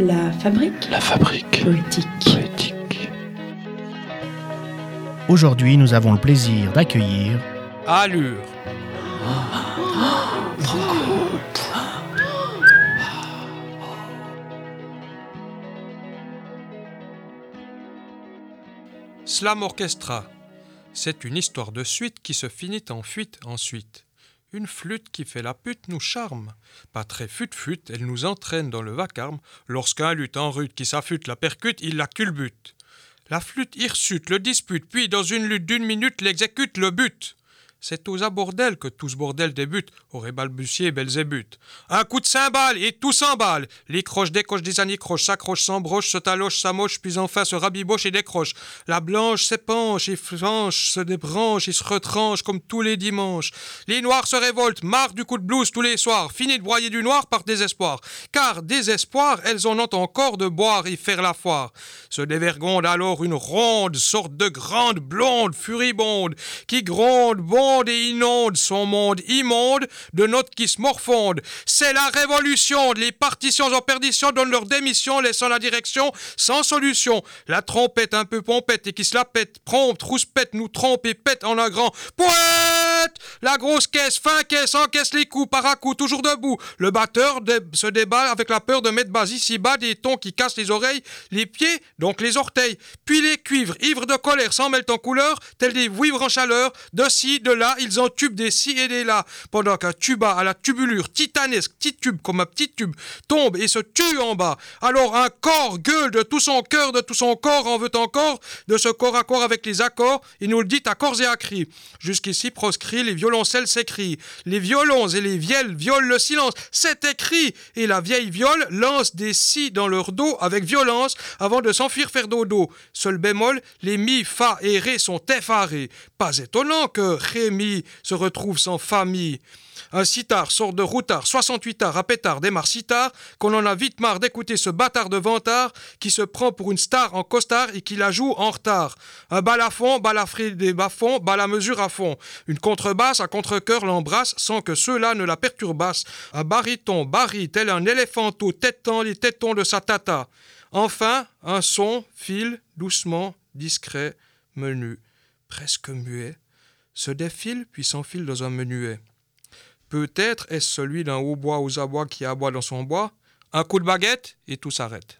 La fabrique La fabrique poétique. poétique. Aujourd'hui, nous avons le plaisir d'accueillir Allure. Slam Orchestra. C'est une histoire de suite qui se finit en fuite ensuite. Une flûte qui fait la pute nous charme. Pas très fut-fut, elle nous entraîne dans le vacarme. Lorsqu'un lutte en rude qui s'affûte la percute, il la culbute. La flûte hirsute, le dispute, puis dans une lutte d'une minute l'exécute, le but. C'est aux abordels que tout ce bordel débute, aurait balbutié Belzébuth. Un coup de cymbale et tout s'emballe. Les croches décochent des anicroches, s'accrochent, s'embrochent, se talochent, s'amochent, puis enfin se rabibochent et décrochent. La blanche s'épanche et flanche, se débranche et se retranche comme tous les dimanches. Les noirs se révoltent, marre du coup de blouse tous les soirs, fini de broyer du noir par désespoir. Car désespoir, elles en ont encore de boire et faire la foire. Se dévergonde alors une ronde, sorte de grande blonde furibonde, qui gronde, et inonde son monde immonde de notes qui se morfondent. C'est la révolution. Les partitions en perdition donnent leur démission, laissant la direction sans solution. La trompette un peu pompette et qui se la pète, prompte, rouspète, nous trompe et pète en un grand La grosse caisse, fin caisse, encaisse les coups, par à coup, toujours debout. Le batteur se débat avec la peur de mettre bas ici-bas des tons qui cassent les oreilles, les pieds, donc les orteils. Puis les cuivres, ivres de colère, s'en mêlent en couleur, tels des vivres en chaleur, de ci, de là, ils entubent des ci et des là, pendant qu'un tuba à la tubulure titanesque, petit tube comme un petit tube, tombe et se tue en bas. Alors un corps gueule de tout son cœur, de tout son corps, en veut encore, de ce corps à corps avec les accords, et nous le dit à corps et à cris. Jusqu'ici proscrit, les violoncelles s'écrient. Les violons et les vielles violent le silence, c'est écrit, et la vieille viole lance des si dans leur dos avec violence avant de s'enfuir faire dodo. Seul bémol, les mi, fa et ré sont effarés. Pas étonnant que Rémi se retrouve sans famille. Un sitar sort de routard, 68 arts à pétard démarre si tard qu'on en a vite marre d'écouter ce bâtard de vantard qui se prend pour une star en costard et qui la joue en retard. Un balafon, balafré des bas-fonds, bas la mesure à fond. Une contrebasse à contre-cœur l'embrasse sans que ceux-là ne la perturbassent. Un baryton barille tel un éléphanteau têtant les tétons de sa tata. Enfin, un son file doucement, discret, menu, presque muet, se défile puis s'enfile dans un menuet. Peut-être est-ce celui d'un hautbois aux abois qui aboie dans son bois. Un coup de baguette et tout s'arrête.